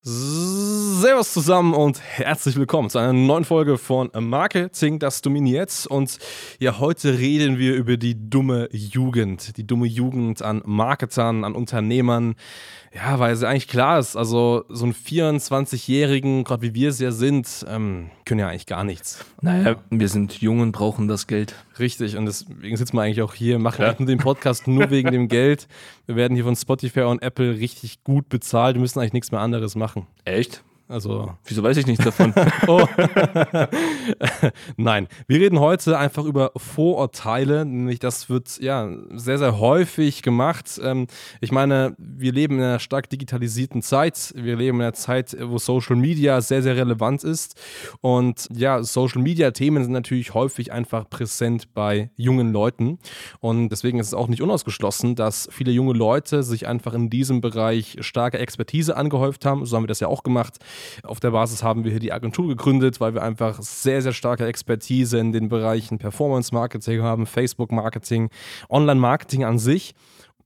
Servus zusammen und herzlich willkommen zu einer neuen Folge von Marketing, das dominiert. Und ja, heute reden wir über die dumme Jugend. Die dumme Jugend an Marketern, an Unternehmern. Ja, weil es eigentlich klar ist, also so ein 24-Jährigen, gerade wie wir es ja sind, ähm, können ja eigentlich gar nichts. Naja, wir sind jung und brauchen das Geld. Richtig, und deswegen sitzen wir eigentlich auch hier, machen ja. den Podcast nur wegen dem Geld. Wir werden hier von Spotify und Apple richtig gut bezahlt, wir müssen eigentlich nichts mehr anderes machen. Echt? Also, wieso weiß ich nichts davon? oh. Nein, wir reden heute einfach über Vorurteile. Nämlich, das wird ja sehr, sehr häufig gemacht. Ähm, ich meine, wir leben in einer stark digitalisierten Zeit. Wir leben in einer Zeit, wo Social Media sehr, sehr relevant ist. Und ja, Social Media Themen sind natürlich häufig einfach präsent bei jungen Leuten. Und deswegen ist es auch nicht unausgeschlossen, dass viele junge Leute sich einfach in diesem Bereich starke Expertise angehäuft haben. So haben wir das ja auch gemacht. Auf der Basis haben wir hier die Agentur gegründet, weil wir einfach sehr, sehr starke Expertise in den Bereichen Performance Marketing haben, Facebook Marketing, Online Marketing an sich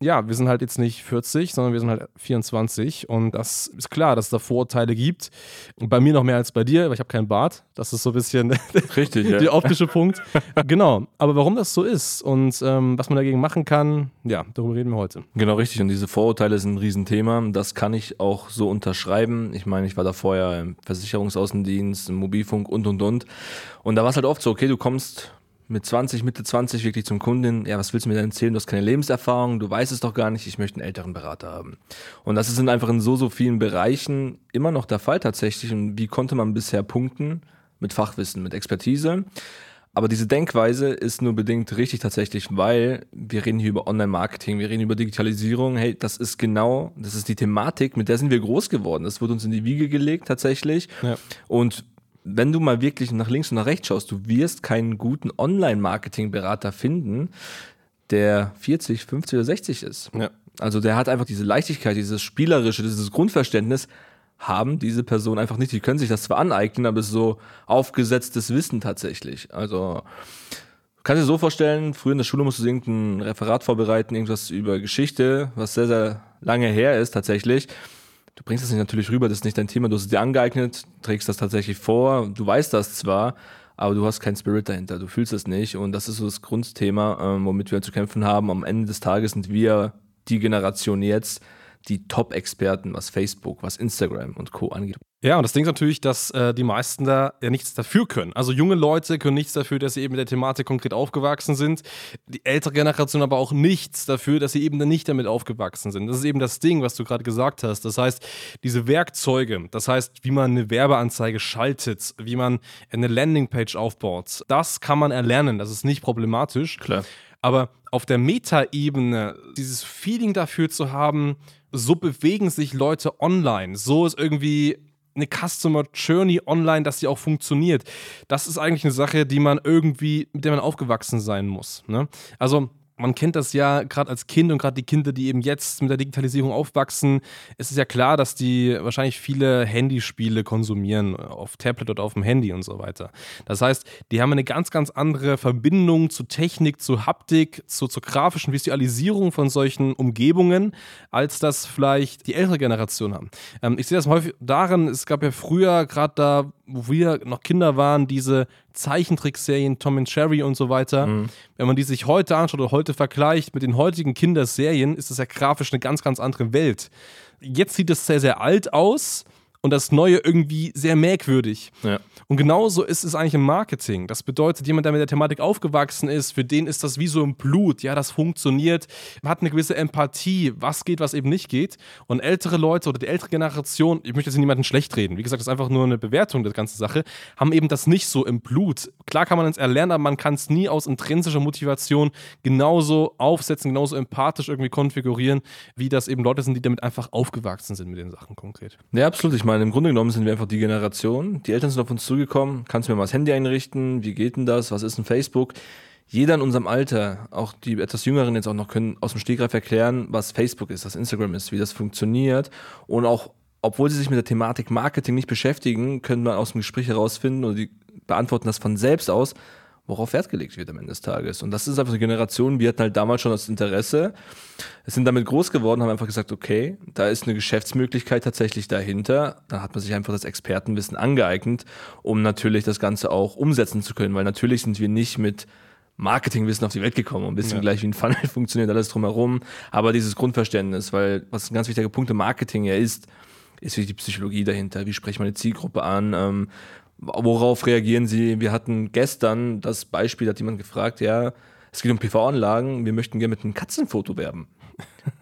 ja, wir sind halt jetzt nicht 40, sondern wir sind halt 24 und das ist klar, dass es da Vorurteile gibt. Und bei mir noch mehr als bei dir, weil ich habe keinen Bart. Das ist so ein bisschen Richtig, der ja. optische Punkt. genau. Aber warum das so ist und ähm, was man dagegen machen kann, ja, darüber reden wir heute. Genau, richtig. Und diese Vorurteile sind ein Riesenthema. Das kann ich auch so unterschreiben. Ich meine, ich war da vorher im Versicherungsaußendienst, im Mobilfunk und und und. Und da war es halt oft so, okay, du kommst mit 20, Mitte 20 wirklich zum Kunden, ja, was willst du mir denn erzählen? Du hast keine Lebenserfahrung, du weißt es doch gar nicht, ich möchte einen älteren Berater haben. Und das ist in einfach in so, so vielen Bereichen immer noch der Fall tatsächlich. Und wie konnte man bisher punkten? Mit Fachwissen, mit Expertise. Aber diese Denkweise ist nur bedingt richtig tatsächlich, weil wir reden hier über Online-Marketing, wir reden über Digitalisierung. Hey, das ist genau, das ist die Thematik, mit der sind wir groß geworden. Das wurde uns in die Wiege gelegt tatsächlich. Ja. Und wenn du mal wirklich nach links und nach rechts schaust, du wirst keinen guten Online-Marketing-Berater finden, der 40, 50 oder 60 ist. Ja. Also der hat einfach diese Leichtigkeit, dieses Spielerische, dieses Grundverständnis, haben diese Personen einfach nicht. Die können sich das zwar aneignen, aber es ist so aufgesetztes Wissen tatsächlich. Also kannst du dir so vorstellen, früher in der Schule musst du irgendein Referat vorbereiten, irgendwas über Geschichte, was sehr, sehr lange her ist tatsächlich. Du bringst das nicht natürlich rüber, das ist nicht dein Thema, du hast es dir angeeignet, trägst das tatsächlich vor, du weißt das zwar, aber du hast keinen Spirit dahinter, du fühlst es nicht. Und das ist so das Grundthema, ähm, womit wir zu kämpfen haben. Am Ende des Tages sind wir die Generation jetzt, die Top-Experten, was Facebook, was Instagram und Co. angeht. Ja, und das Ding ist natürlich, dass äh, die meisten da ja nichts dafür können. Also junge Leute können nichts dafür, dass sie eben mit der Thematik konkret aufgewachsen sind. Die ältere Generation aber auch nichts dafür, dass sie eben dann nicht damit aufgewachsen sind. Das ist eben das Ding, was du gerade gesagt hast. Das heißt, diese Werkzeuge, das heißt, wie man eine Werbeanzeige schaltet, wie man eine Landingpage aufbaut, das kann man erlernen. Das ist nicht problematisch. Klar. Aber auf der Metaebene dieses Feeling dafür zu haben, so bewegen sich Leute online, so ist irgendwie eine Customer Journey online, dass sie auch funktioniert. Das ist eigentlich eine Sache, die man irgendwie, mit der man aufgewachsen sein muss. Ne? Also man kennt das ja gerade als Kind und gerade die Kinder, die eben jetzt mit der Digitalisierung aufwachsen, es ist ja klar, dass die wahrscheinlich viele Handyspiele konsumieren, auf Tablet oder auf dem Handy und so weiter. Das heißt, die haben eine ganz, ganz andere Verbindung zu Technik, zu Haptik, zu, zur grafischen Visualisierung von solchen Umgebungen, als das vielleicht die ältere Generation haben. Ähm, ich sehe das häufig darin, es gab ja früher, gerade da, wo wir noch Kinder waren, diese Zeichentrickserien, Tom and Jerry und so weiter. Mhm. Wenn man die sich heute anschaut oder heute vergleicht mit den heutigen Kinderserien, ist das ja grafisch eine ganz, ganz andere Welt. Jetzt sieht es sehr, sehr alt aus und das Neue irgendwie sehr merkwürdig. Ja. Und genauso ist es eigentlich im Marketing. Das bedeutet, jemand, der mit der Thematik aufgewachsen ist, für den ist das wie so im Blut. Ja, das funktioniert, hat eine gewisse Empathie, was geht, was eben nicht geht. Und ältere Leute oder die ältere Generation, ich möchte jetzt niemanden schlecht reden, wie gesagt, das ist einfach nur eine Bewertung der ganzen Sache, haben eben das nicht so im Blut. Klar kann man es erlernen, aber man kann es nie aus intrinsischer Motivation genauso aufsetzen, genauso empathisch irgendwie konfigurieren, wie das eben Leute sind, die damit einfach aufgewachsen sind mit den Sachen konkret. Ja, absolut. Ich meine, im Grunde genommen sind wir einfach die Generation. Die Eltern sind auf uns zugekommen. Kannst du mir mal das Handy einrichten? Wie geht denn das? Was ist ein Facebook? Jeder in unserem Alter, auch die etwas Jüngeren jetzt auch noch, können aus dem Stegreif erklären, was Facebook ist, was Instagram ist, wie das funktioniert. Und auch, obwohl sie sich mit der Thematik Marketing nicht beschäftigen, können wir aus dem Gespräch herausfinden oder die beantworten das von selbst aus, worauf Wert gelegt wird am Ende des Tages. Und das ist einfach eine Generation, wir hatten halt damals schon das Interesse, sind damit groß geworden, haben einfach gesagt, okay, da ist eine Geschäftsmöglichkeit tatsächlich dahinter. Dann hat man sich einfach das Expertenwissen angeeignet, um natürlich das Ganze auch umsetzen zu können, weil natürlich sind wir nicht mit Marketingwissen auf die Welt gekommen, ein bisschen ja. gleich wie ein Funnel funktioniert, alles drumherum, aber dieses Grundverständnis, weil was ein ganz wichtiger Punkt im Marketing ja ist, ist wie die Psychologie dahinter, wie spricht man die Zielgruppe an, ähm, worauf reagieren sie? Wir hatten gestern das Beispiel, hat jemand gefragt, ja, es geht um PV-Anlagen, wir möchten gerne mit einem Katzenfoto werben.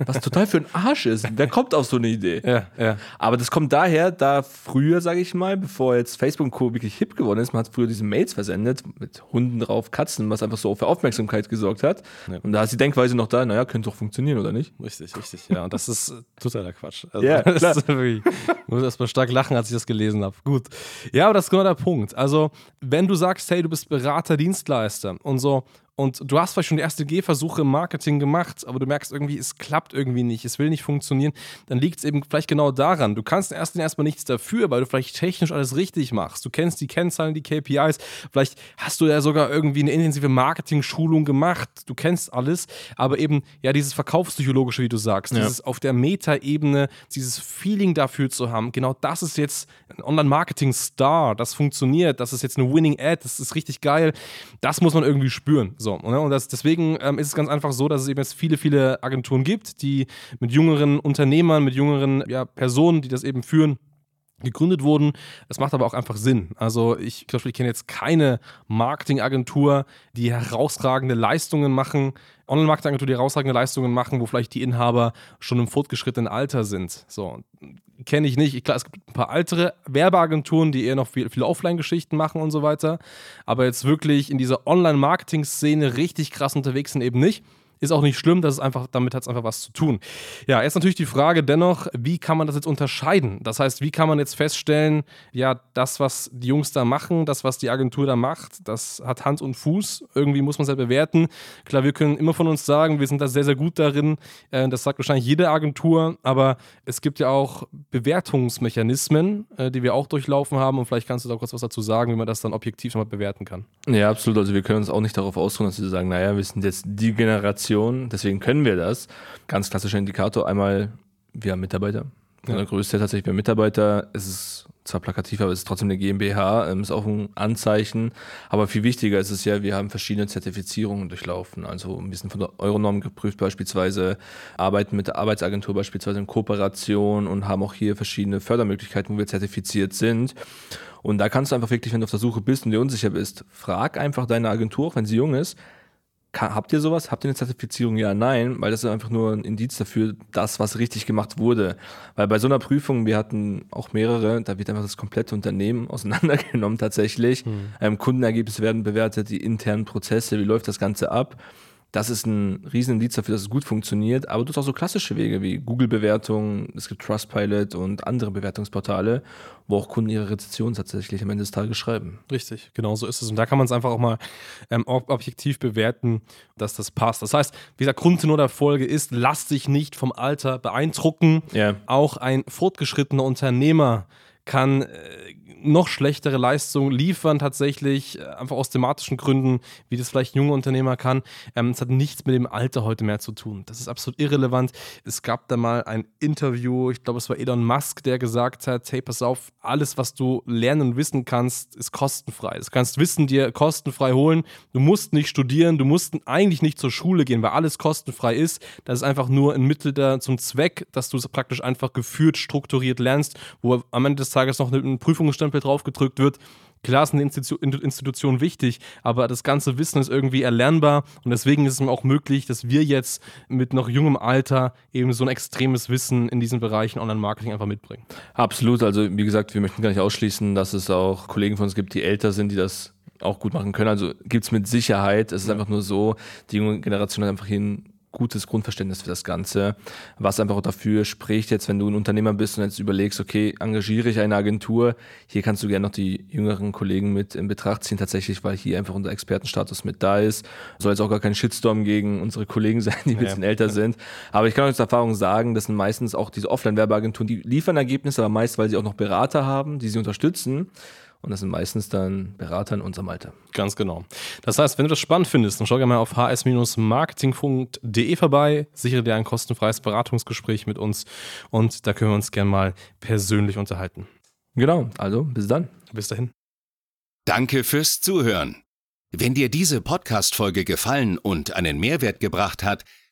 Was total für ein Arsch ist. Wer kommt auf so eine Idee? Ja, ja. Aber das kommt daher, da früher, sage ich mal, bevor jetzt Facebook und Co. wirklich hip geworden ist, man hat früher diese Mails versendet mit Hunden drauf, Katzen, was einfach so für Aufmerksamkeit gesorgt hat. Ja. Und da ist die Denkweise noch da, naja, könnte doch funktionieren, oder nicht? Richtig, richtig, ja. Und das ist totaler Quatsch. Also, ja, klar. ich muss erstmal stark lachen, als ich das gelesen habe. Gut. Ja, aber das ist genau der Punkt. Also, wenn du sagst, hey, du bist Berater, Dienstleister und so, und du hast vielleicht schon die erste Gehversuche im Marketing gemacht, aber du merkst irgendwie, es klappt irgendwie nicht, es will nicht funktionieren, dann liegt es eben vielleicht genau daran. Du kannst erst erstmal nichts dafür, weil du vielleicht technisch alles richtig machst. Du kennst die Kennzahlen, die KPIs, vielleicht hast du ja sogar irgendwie eine intensive Marketing-Schulung gemacht, du kennst alles, aber eben ja dieses Verkaufspsychologische, wie du sagst, ja. dieses auf der Meta-Ebene, dieses Feeling dafür zu haben, genau das ist jetzt ein Online-Marketing-Star, das funktioniert, das ist jetzt eine Winning Ad, das ist richtig geil, das muss man irgendwie spüren. So, ne? Und das, deswegen ähm, ist es ganz einfach so, dass es eben jetzt viele, viele Agenturen gibt, die mit jüngeren Unternehmern, mit jüngeren ja, Personen, die das eben führen, gegründet wurden. Es macht aber auch einfach Sinn. Also ich, ich, ich kenne jetzt keine Marketingagentur, die herausragende Leistungen machen, Online-Marketingagentur, die herausragende Leistungen machen, wo vielleicht die Inhaber schon im fortgeschrittenen Alter sind. So, kenne ich nicht. Klar, es gibt ein paar ältere Werbeagenturen, die eher noch viel, viele Offline-Geschichten machen und so weiter. Aber jetzt wirklich in dieser Online-Marketing-Szene richtig krass unterwegs sind eben nicht. Ist auch nicht schlimm, das ist einfach, damit hat es einfach was zu tun. Ja, jetzt natürlich die Frage dennoch, wie kann man das jetzt unterscheiden? Das heißt, wie kann man jetzt feststellen, ja, das, was die Jungs da machen, das, was die Agentur da macht, das hat Hand und Fuß. Irgendwie muss man es ja bewerten. Klar, wir können immer von uns sagen, wir sind da sehr, sehr gut darin. Äh, das sagt wahrscheinlich jede Agentur, aber es gibt ja auch Bewertungsmechanismen, äh, die wir auch durchlaufen haben. Und vielleicht kannst du da kurz was dazu sagen, wie man das dann objektiv nochmal bewerten kann. Ja, absolut. Also wir können uns auch nicht darauf ausruhen, dass wir sagen, naja, wir sind jetzt die Generation, Organisation, deswegen können wir das. Ganz klassischer Indikator, einmal, wir haben Mitarbeiter. Ja. Der größte tatsächlich, wir haben Mitarbeiter. Es ist zwar plakativ, aber es ist trotzdem eine GmbH, ähm, ist auch ein Anzeichen. Aber viel wichtiger ist es ja, wir haben verschiedene Zertifizierungen durchlaufen. Also wir sind von der Euronorm geprüft beispielsweise, arbeiten mit der Arbeitsagentur beispielsweise in Kooperation und haben auch hier verschiedene Fördermöglichkeiten, wo wir zertifiziert sind. Und da kannst du einfach wirklich, wenn du auf der Suche bist und dir unsicher bist, frag einfach deine Agentur, auch wenn sie jung ist, Habt ihr sowas? Habt ihr eine Zertifizierung? Ja, nein, weil das ist einfach nur ein Indiz dafür, das, was richtig gemacht wurde. Weil bei so einer Prüfung, wir hatten auch mehrere, da wird einfach das komplette Unternehmen auseinandergenommen tatsächlich. Mhm. Ähm, Kundenergebnisse werden bewertet, die internen Prozesse, wie läuft das Ganze ab. Das ist ein riesen Indiz dafür, dass es gut funktioniert. Aber du hast auch so klassische Wege wie Google-Bewertungen, es gibt Trustpilot und andere Bewertungsportale, wo auch Kunden ihre Rezensionen tatsächlich am Ende des Tages schreiben. Richtig, genau so ist es. Und da kann man es einfach auch mal ähm, objektiv bewerten, dass das passt. Das heißt, wie gesagt, Grundtenor der Folge ist, lass dich nicht vom Alter beeindrucken. Yeah. Auch ein fortgeschrittener Unternehmer kann äh, noch schlechtere Leistungen liefern, tatsächlich, äh, einfach aus thematischen Gründen, wie das vielleicht junge Unternehmer kann. Ähm, es hat nichts mit dem Alter heute mehr zu tun. Das ist absolut irrelevant. Es gab da mal ein Interview, ich glaube, es war Elon Musk, der gesagt hat: Hey, pass auf, alles, was du lernen und wissen kannst, ist kostenfrei. Du kannst Wissen dir kostenfrei holen. Du musst nicht studieren, du musst eigentlich nicht zur Schule gehen, weil alles kostenfrei ist. Das ist einfach nur ein Mittel da zum Zweck, dass du es praktisch einfach geführt, strukturiert lernst, wo am Ende des Tages noch ein Prüfungsstempel draufgedrückt wird. Klar ist eine Institu Institution wichtig, aber das ganze Wissen ist irgendwie erlernbar und deswegen ist es auch möglich, dass wir jetzt mit noch jungem Alter eben so ein extremes Wissen in diesen Bereichen Online-Marketing einfach mitbringen. Absolut, also wie gesagt, wir möchten gar nicht ausschließen, dass es auch Kollegen von uns gibt, die älter sind, die das auch gut machen können. Also gibt es mit Sicherheit. Es ist einfach nur so, die junge Generation hat einfach ein gutes Grundverständnis für das Ganze, was einfach auch dafür spricht, jetzt wenn du ein Unternehmer bist und jetzt überlegst, okay, engagiere ich eine Agentur, hier kannst du gerne noch die jüngeren Kollegen mit in Betracht ziehen, tatsächlich, weil hier einfach unser Expertenstatus mit da ist. Soll jetzt auch gar kein Shitstorm gegen unsere Kollegen sein, die ein bisschen ja. älter sind. Aber ich kann euch aus Erfahrung sagen, das sind meistens auch diese Offline-Werbeagenturen, die liefern Ergebnisse, aber meist, weil sie auch noch Berater haben, die sie unterstützen. Und das sind meistens dann Berater in unserem Alter. Ganz genau. Das heißt, wenn du das spannend findest, dann schau gerne mal auf hs-marketing.de vorbei, sichere dir ein kostenfreies Beratungsgespräch mit uns und da können wir uns gerne mal persönlich unterhalten. Genau, also bis dann. Bis dahin. Danke fürs Zuhören. Wenn dir diese Podcast-Folge gefallen und einen Mehrwert gebracht hat,